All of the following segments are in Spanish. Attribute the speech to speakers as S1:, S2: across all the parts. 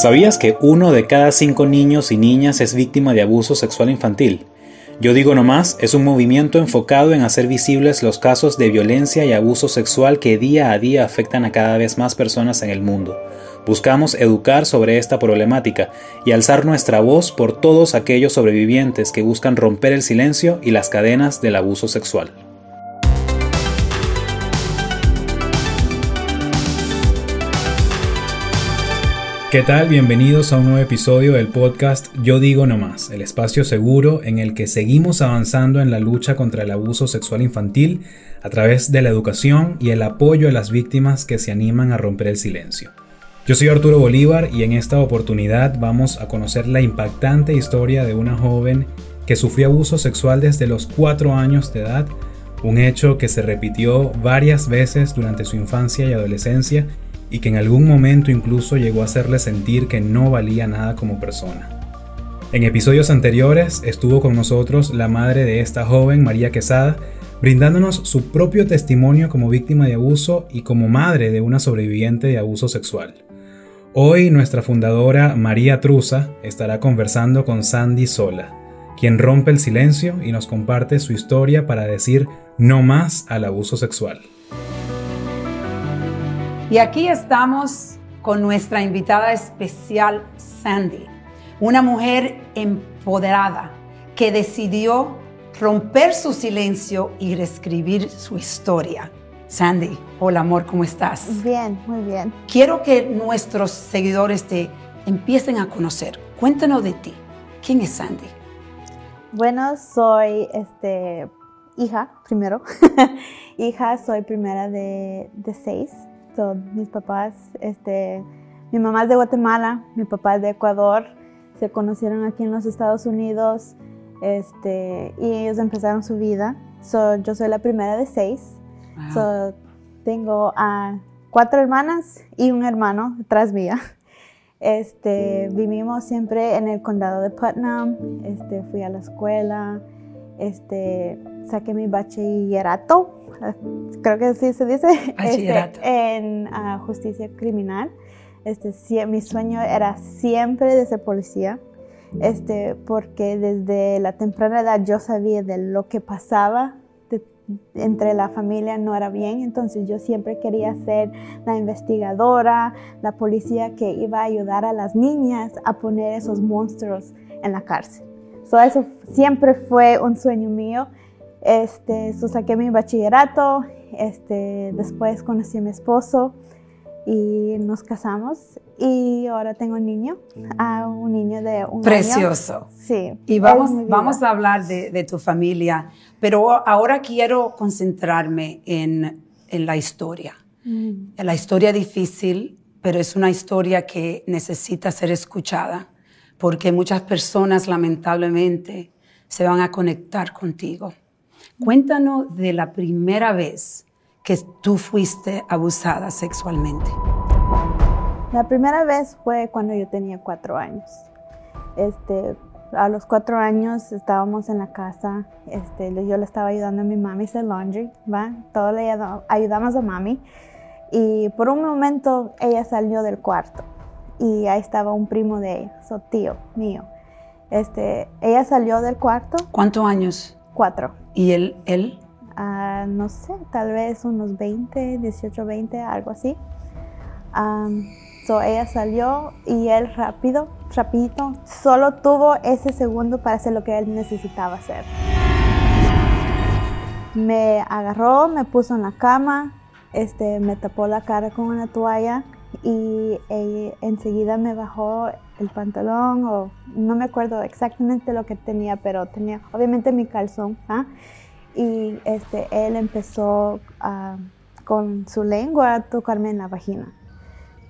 S1: ¿Sabías que uno de cada cinco niños y niñas es víctima de abuso sexual infantil? Yo digo nomás, es un movimiento enfocado en hacer visibles los casos de violencia y abuso sexual que día a día afectan a cada vez más personas en el mundo. Buscamos educar sobre esta problemática y alzar nuestra voz por todos aquellos sobrevivientes que buscan romper el silencio y las cadenas del abuso sexual. ¿Qué tal? Bienvenidos a un nuevo episodio del podcast Yo digo no más, el espacio seguro en el que seguimos avanzando en la lucha contra el abuso sexual infantil a través de la educación y el apoyo a las víctimas que se animan a romper el silencio. Yo soy Arturo Bolívar y en esta oportunidad vamos a conocer la impactante historia de una joven que sufrió abuso sexual desde los 4 años de edad, un hecho que se repitió varias veces durante su infancia y adolescencia y que en algún momento incluso llegó a hacerle sentir que no valía nada como persona. En episodios anteriores estuvo con nosotros la madre de esta joven, María Quesada, brindándonos su propio testimonio como víctima de abuso y como madre de una sobreviviente de abuso sexual. Hoy nuestra fundadora María Truza estará conversando con Sandy Sola, quien rompe el silencio y nos comparte su historia para decir no más al abuso sexual.
S2: Y aquí estamos con nuestra invitada especial, Sandy, una mujer empoderada que decidió romper su silencio y reescribir su historia. Sandy, hola amor, ¿cómo estás?
S3: Bien, muy bien.
S2: Quiero que nuestros seguidores te empiecen a conocer. Cuéntanos de ti. ¿Quién es Sandy?
S3: Bueno, soy este, hija, primero. hija, soy primera de, de seis mis papás, este, mi mamá es de Guatemala, mi papá es de Ecuador, se conocieron aquí en los Estados Unidos este, y ellos empezaron su vida. yo soy la primera de seis. tengo a cuatro hermanas y un hermano tras mía. Este, vivimos siempre en el condado de Putnam, este, fui a la escuela, este, saqué mi bachillerato creo que así se dice, este, en ah, justicia criminal. Este, mi sueño era siempre de ser policía, este, porque desde la temprana edad yo sabía de lo que pasaba entre la familia no era bien, entonces yo siempre quería ser la investigadora, la policía que iba a ayudar a las niñas a poner esos monstruos en la cárcel. eso siempre fue un sueño mío este, saqué mi bachillerato, este, después conocí a mi esposo y nos casamos y ahora tengo un niño, a un niño de un
S2: Precioso.
S3: Sí.
S2: Y vamos, vamos a hablar de, tu familia, pero ahora quiero concentrarme en, en la historia. Mm. La historia difícil, pero es una historia que necesita ser escuchada porque muchas personas lamentablemente se van a conectar contigo. Cuéntanos de la primera vez que tú fuiste abusada sexualmente.
S3: La primera vez fue cuando yo tenía cuatro años. Este, a los cuatro años estábamos en la casa, este, yo le estaba ayudando a mi mami a hacer laundry, ¿va? Todo le ayudamos a mami. Y por un momento ella salió del cuarto y ahí estaba un primo de ella, su tío mío. Este, ella salió del cuarto.
S2: ¿Cuántos años?
S3: Cuatro.
S2: ¿Y él? él?
S3: Ah, no sé, tal vez unos 20, 18, 20, algo así. so ella salió y él rápido, rapidito, solo tuvo ese segundo para hacer lo que él necesitaba hacer. Me agarró, me puso en la cama, este, me tapó la cara con una toalla y enseguida me bajó el pantalón o no me acuerdo exactamente lo que tenía, pero tenía obviamente mi calzón. ¿ah? Y este, él empezó con su lengua a tocarme en la vagina.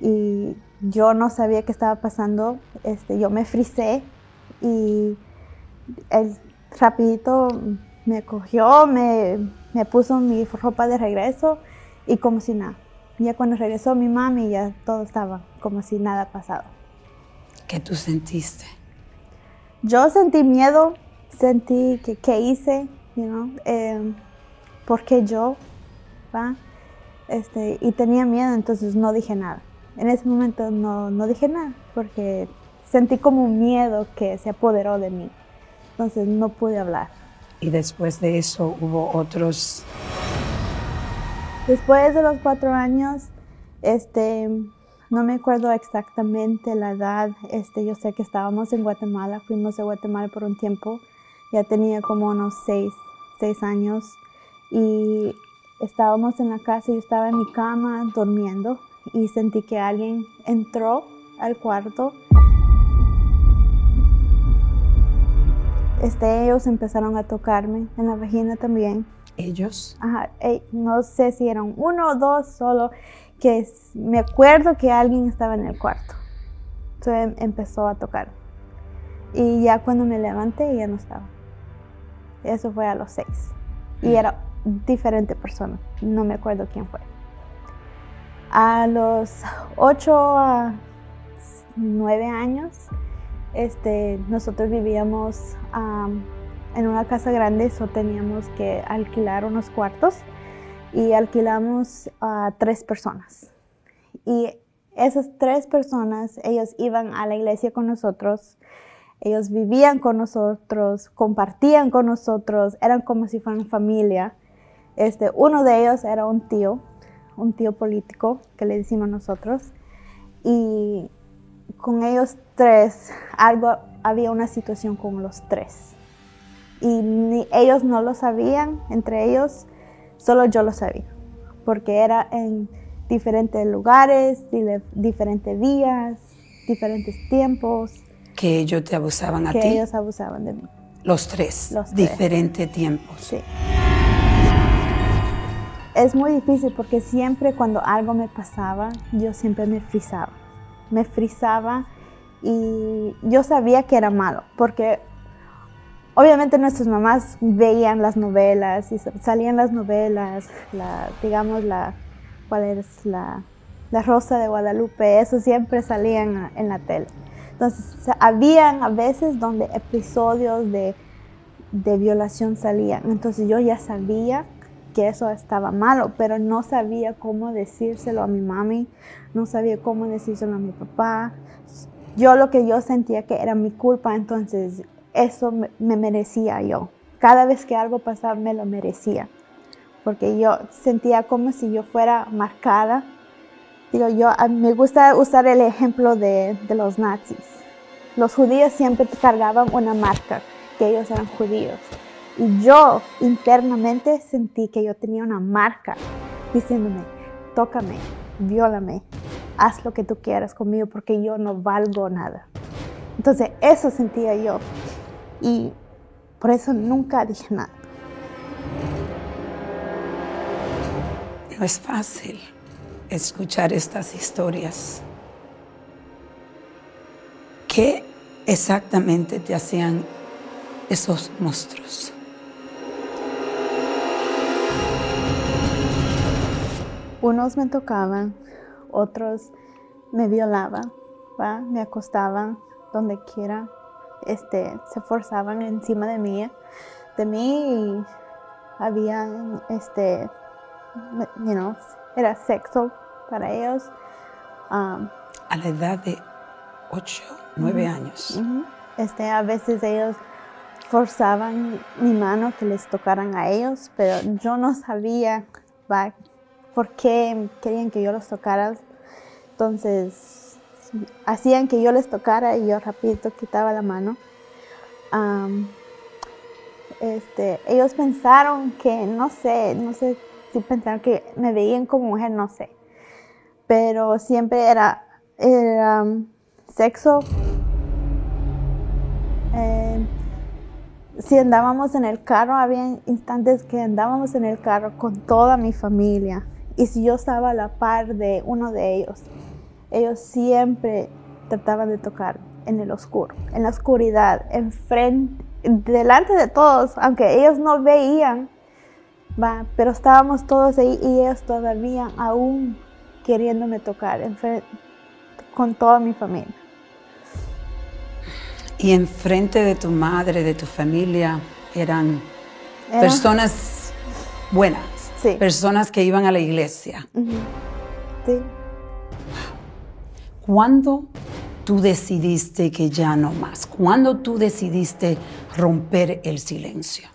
S3: Y yo no sabía qué estaba pasando. Este, yo me frisé y él rapidito me cogió, me, me puso mi ropa de regreso y como si nada. Ya cuando regresó mi mami ya todo estaba como si nada pasado.
S2: ¿Qué tú sentiste?
S3: Yo sentí miedo, sentí que qué hice, you know, eh, porque yo, ¿va? Este, y tenía miedo, entonces no dije nada. en ese momento no, no dije nada porque sentí como un miedo que se apoderó de mí. Entonces no pude hablar.
S2: Y después de eso hubo otros...
S3: Después de los cuatro años, este, no me acuerdo exactamente la edad. Este, yo sé que estábamos en Guatemala, fuimos a Guatemala por un tiempo. Ya tenía como unos seis, seis años. Y estábamos en la casa, yo estaba en mi cama durmiendo y sentí que alguien entró al cuarto este, ellos empezaron a tocarme en la vagina también.
S2: ¿Ellos?
S3: Ajá, no sé si eran uno o dos solo, que me acuerdo que alguien estaba en el cuarto. Entonces em, empezó a tocar. Y ya cuando me levanté ya no estaba. Eso fue a los seis. Y era diferente persona. No me acuerdo quién fue. A los ocho a nueve años este, nosotros vivíamos en una casa grande, so teníamos que alquilar unos cuartos y alquilamos a tres personas. Y esas tres personas, ellos iban a la iglesia con nosotros, ellos vivían con nosotros, compartían con nosotros, eran como si fueran familia. Este, uno de ellos era un tío, un tío político que le decimos nosotros. Y con ellos tres, algo, había una situación con los tres. Y ellos no lo sabían, entre ellos, solo yo lo sabía, porque era en diferentes lugares, diferentes días, diferentes tiempos.
S2: Que ellos te abusaban a ti.
S3: Que ellos abusaban de mí.
S2: Los tres. Los Diferentes tiempos.
S3: Sí. Es muy difícil porque siempre cuando algo me pasaba, yo siempre me frisaba me frizaba y yo sabía que era malo, porque obviamente nuestras mamás veían las novelas y salían las novelas, la, digamos la, ¿cuál es la, la Rosa de Guadalupe? Eso siempre salían en la tele. Entonces, habían a veces donde episodios de, de violación salían. Entonces yo ya sabía que eso estaba malo, pero no sabía cómo decírselo a mi mami, no sabía cómo decírselo a mi papá. Yo lo que yo sentía que era mi culpa, entonces eso me, merecía yo. Cada vez que algo pasaba me lo merecía, porque yo sentía como si yo fuera marcada. Digo, yo me gusta usar el ejemplo de, los nazis. Los judíos siempre cargaban una marca, que ellos eran judíos. Y yo internamente sentí que yo tenía una marca diciéndome, tócame, viólame, haz lo que tú quieras conmigo porque yo no valgo nada. Entonces eso sentía yo y por eso nunca dije nada.
S2: No es fácil escuchar estas historias. ¿Qué exactamente te hacían esos monstruos?
S3: Unos me tocaban, otros me violaban, me acostaban donde quiera, este, se forzaban encima de mí, de mí y había, este, you know, era sexo para ellos.
S2: Um, a la edad de 8, 9 años.
S3: este, a veces ellos forzaban mi mano que les tocaran a ellos, pero yo no sabía ¿va? por qué querían que yo los tocara. Entonces, hacían que yo les tocara y yo rapidito quitaba la mano. este, ellos pensaron que, no sé, no sé si pensaron que me veían como mujer, no sé. Pero siempre era, sexo. Eh, si andábamos en el carro, había instantes que andábamos en el carro con toda mi familia y si yo estaba a la par de uno de ellos, ellos siempre trataban de tocar en el oscuro, en la oscuridad, enfrente, delante de todos, aunque ellos no veían, va, pero estábamos todos ahí y ellos todavía aún queriéndome tocar con toda mi familia.
S2: Y enfrente de tu madre, de tu familia, eran personas buenas. Personas que iban a la iglesia.
S3: Sí.
S2: ¿Cuándo tú decidiste que ya no más? ¿Cuándo tú decidiste romper el silencio?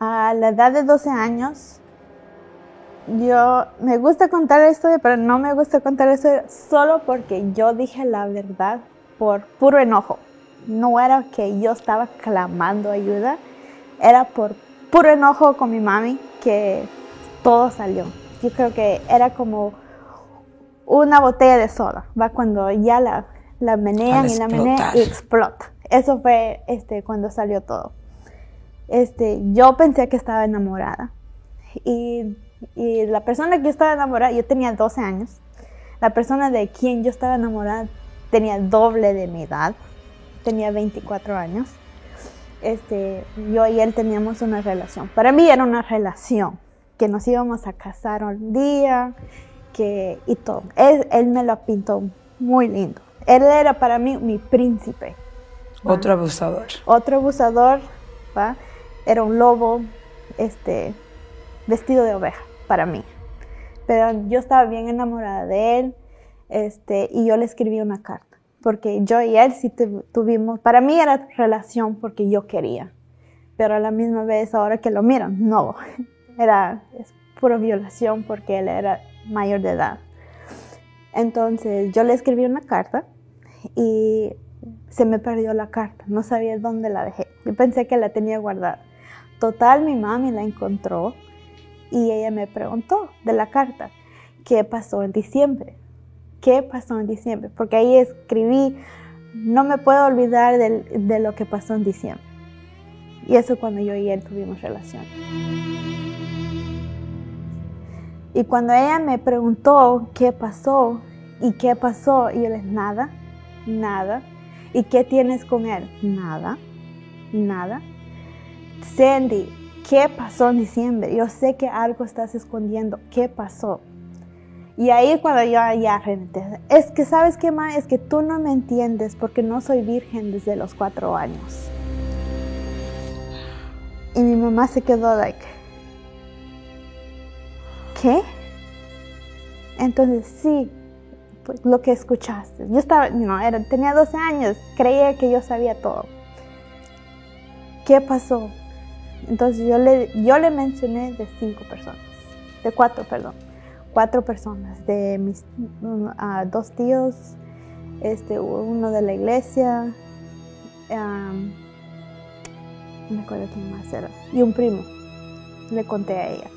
S3: A la edad de 12 años, yo me gusta contar la historia, pero no me gusta contar la historia solo porque yo dije la verdad por puro enojo. No era que yo estaba clamando ayuda, era por puro enojo con mi mami que todo salió. Yo creo que era como una botella de soda, va cuando ya la, la menean y la menean y explota. Eso fue este, cuando salió todo. Este, yo pensé que estaba enamorada y y la persona que yo estaba enamorada, yo tenía 12 años, la persona de quien yo estaba enamorada tenía doble de mi edad, tenía 24 años. Este, yo y él teníamos una relación. Para mí era una relación, que nos íbamos a casar un día, que, y todo. Él, él me lo pintó muy lindo. Él era para mí mi príncipe.
S2: Otro abusador.
S3: Otro abusador, ¿va? Era un lobo, este, vestido de oveja para mí. Pero yo estaba bien enamorada de él este, y yo le escribí una carta. Porque yo y él sí tuvimos, para mí era relación porque yo quería. Pero a la misma vez, ahora que lo miran, no. Era es pura violación porque él era mayor de edad. Entonces yo le escribí una carta y se me perdió la carta. No sabía dónde la dejé. Yo pensé que la tenía guardada. Total, mi mami la encontró y ella me preguntó de la carta, ¿qué pasó en diciembre? ¿Qué pasó en diciembre? Porque ahí escribí, no me puedo olvidar de, lo que pasó en diciembre. Y eso cuando yo y él tuvimos relación. Y cuando ella me preguntó qué pasó y qué pasó, y yo le dije, nada, nada. ¿Y qué tienes con él? Nada, nada. Sandy, ¿Qué pasó en diciembre? Yo sé que algo estás escondiendo. ¿Qué pasó? Y ahí cuando yo ya es que sabes qué más, es que tú no me entiendes porque no soy virgen desde los cuatro años. Y mi mamá se quedó like, Entonces sí, pues, lo que escuchaste. Yo estaba, no, era, tenía 12 años, creía que yo sabía todo. ¿Qué pasó? Entonces yo le, yo le mencioné de cinco personas, de cuatro, perdón, cuatro personas, de mis dos tíos, este, uno de la iglesia, me acuerdo quién más era, y un primo. Le conté a ella.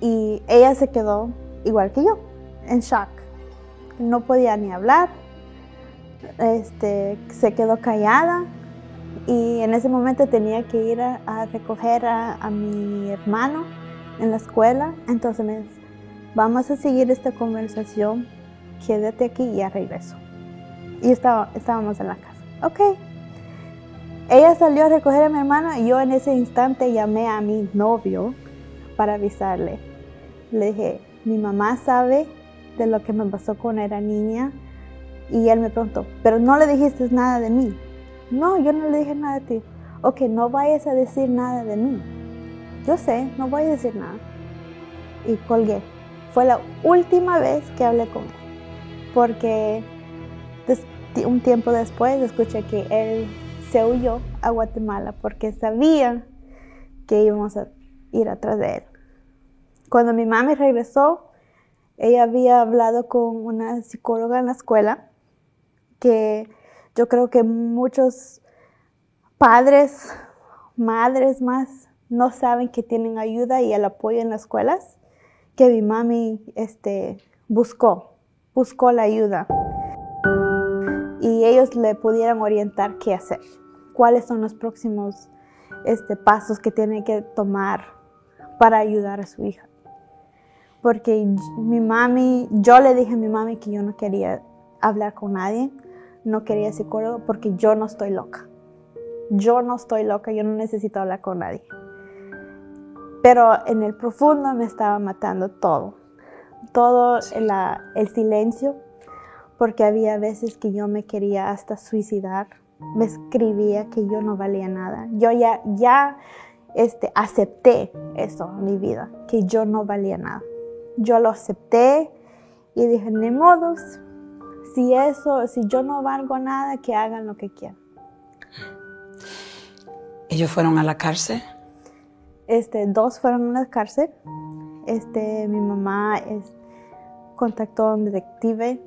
S3: Y ella se quedó igual que yo, en shock. No podía ni hablar, este, se quedó callada y en ese momento tenía que ir a, recoger a, mi hermano en la escuela. Entonces me dice, vamos a seguir esta conversación, quédate aquí y ya regreso. Y estaba, estábamos en la casa. Ok. Ella salió a recoger a mi hermano y yo en ese instante llamé a mi novio para avisarle. Le dije, mi mamá sabe de lo que me pasó cuando era niña. Y él me preguntó, pero no le dijiste nada de mí. No, yo no le dije nada a ti. Ok, no vayas a decir nada de mí. Yo sé, no voy a decir nada. Y colgué. Fue la última vez que hablé con él. Porque un tiempo después escuché que él se huyó a Guatemala porque sabía que íbamos a ir atrás de él. Cuando mi mami regresó, ella había hablado con una psicóloga en la escuela que yo creo que muchos padres, madres más, no saben que tienen ayuda y el apoyo en las escuelas, que mi mami este, buscó, buscó la ayuda. Y ellos le pudieran orientar qué hacer, cuáles son los próximos este, pasos que tiene que tomar para ayudar a su hija. Porque mi mami, yo le dije a mi mami que yo no quería hablar con nadie, no quería psicólogo porque yo no estoy loca. Yo no estoy loca, yo no necesito hablar con nadie. Pero en el profundo me estaba matando todo. Todo el silencio, porque había veces que yo me quería hasta suicidar. Me escribía que yo no valía nada. Yo ya, ya este, acepté eso en mi vida, que yo no valía nada. Yo lo acepté Y dije, ni modos, si eso, si yo no valgo nada, que hagan lo que quieran.
S2: ¿Ellos fueron a la cárcel?
S3: Este, dos fueron a la cárcel. Este, mi mamá es, contactó a un detective.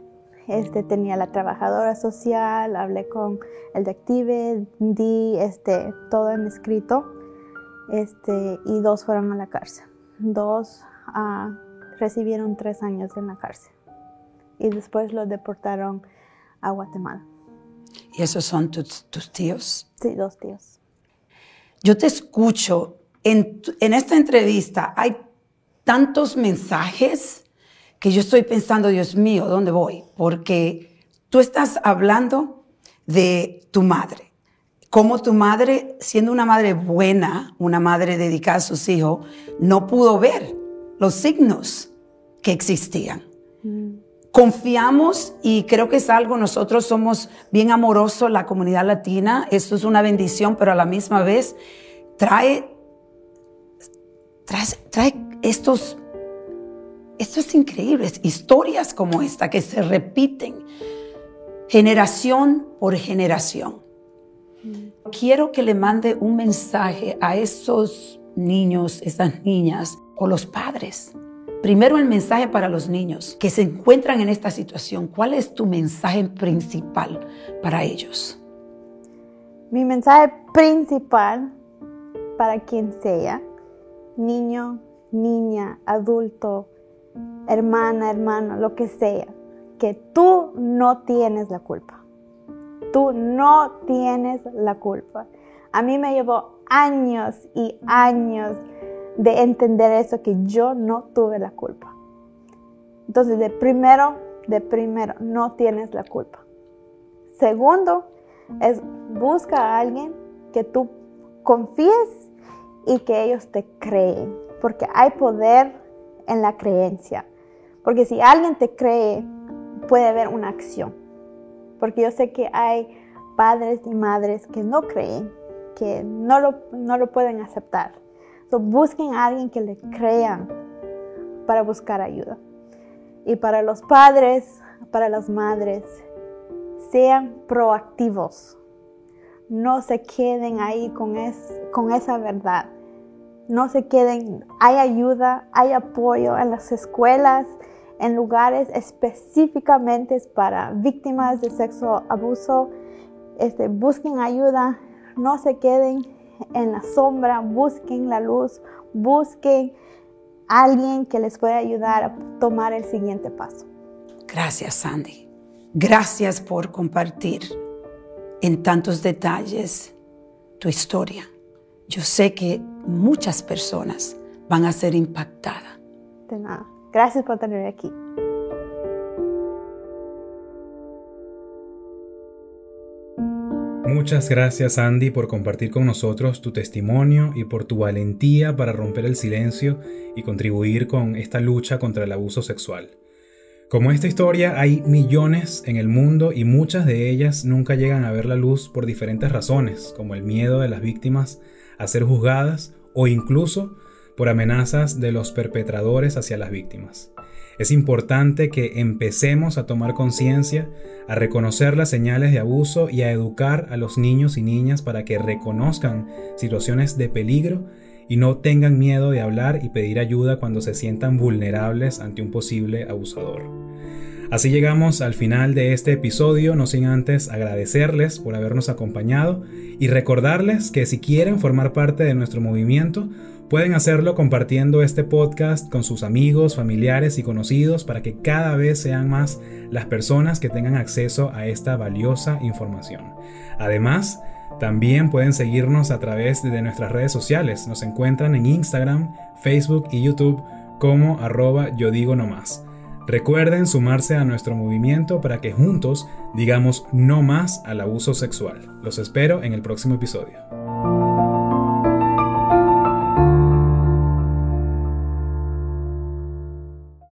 S3: Este, tenía la trabajadora social, hablé con el detective, di este, todo en escrito. Este, y dos fueron a la cárcel. Dos uh, recibieron tres años en la cárcel. Y después los deportaron a Guatemala.
S2: ¿Y esos son tus, tus tíos?
S3: Sí, dos tíos.
S2: Yo te escucho. En, en esta entrevista hay tantos mensajes que yo estoy pensando, Dios mío, ¿dónde voy? Porque tú estás hablando de tu madre. Cómo tu madre, siendo una madre buena, una madre dedicada a sus hijos, no pudo ver los signos que existían. Mm. Confiamos y creo que es algo, nosotros somos bien amorosos, la comunidad latina, esto es una bendición, pero a la misma vez trae, trae, trae estos, estos increíbles historias como esta que se repiten generación por generación. Quiero que le mande un mensaje a esos niños, esas niñas o los padres. Primero el mensaje para los niños que se encuentran en esta situación. ¿Cuál es tu mensaje principal para ellos?
S3: Mi mensaje principal para quien sea, niño, niña, adulto, hermana, hermano, lo que sea, que tú no tienes la culpa. Tú no tienes la culpa. A mí me llevó años y años de entender eso, que yo no tuve la culpa. Entonces, de primero, de primero, no tienes la culpa. Segundo, es busca a alguien que tú confíes y que ellos te creen, porque hay poder en la creencia. Porque si alguien te cree, puede haber una acción. Porque yo sé que hay padres y madres que no creen, que no lo, no lo pueden aceptar. Entonces busquen a alguien que le crean para buscar ayuda. Y para los padres, para las madres, sean proactivos. No se queden ahí con, es, con esa verdad. No se queden. Hay ayuda, hay apoyo en las escuelas, en lugares específicamente para víctimas de sexo abuso. Este, busquen ayuda, no se queden en la sombra, busquen la luz, busquen alguien que les pueda ayudar a tomar el siguiente paso.
S2: Gracias, Sandy. Gracias por compartir en tantos detalles tu historia. Yo sé que muchas personas van a ser impactadas.
S3: De nada. Gracias por tenerme aquí.
S1: Muchas gracias Andy por compartir con nosotros tu testimonio y por tu valentía para romper el silencio y contribuir con esta lucha contra el abuso sexual. Como esta historia hay millones en el mundo y muchas de ellas nunca llegan a ver la luz por diferentes razones, como el miedo de las víctimas a ser juzgadas o incluso por amenazas de los perpetradores hacia las víctimas. Es importante que empecemos a tomar conciencia, a reconocer las señales de abuso y a educar a los niños y niñas para que reconozcan situaciones de peligro y no tengan miedo de hablar y pedir ayuda cuando se sientan vulnerables ante un posible abusador. Así llegamos al final de este episodio, no sin antes agradecerles por habernos acompañado y recordarles que si quieren formar parte de nuestro movimiento, Pueden hacerlo compartiendo este podcast con sus amigos, familiares y conocidos para que cada vez sean más las personas que tengan acceso a esta valiosa información. Además, también pueden seguirnos a través de nuestras redes sociales. Nos encuentran en Instagram, Facebook y YouTube como arroba yo digo no más. Recuerden sumarse a nuestro movimiento para que juntos digamos no más al abuso sexual. Los espero en el próximo episodio.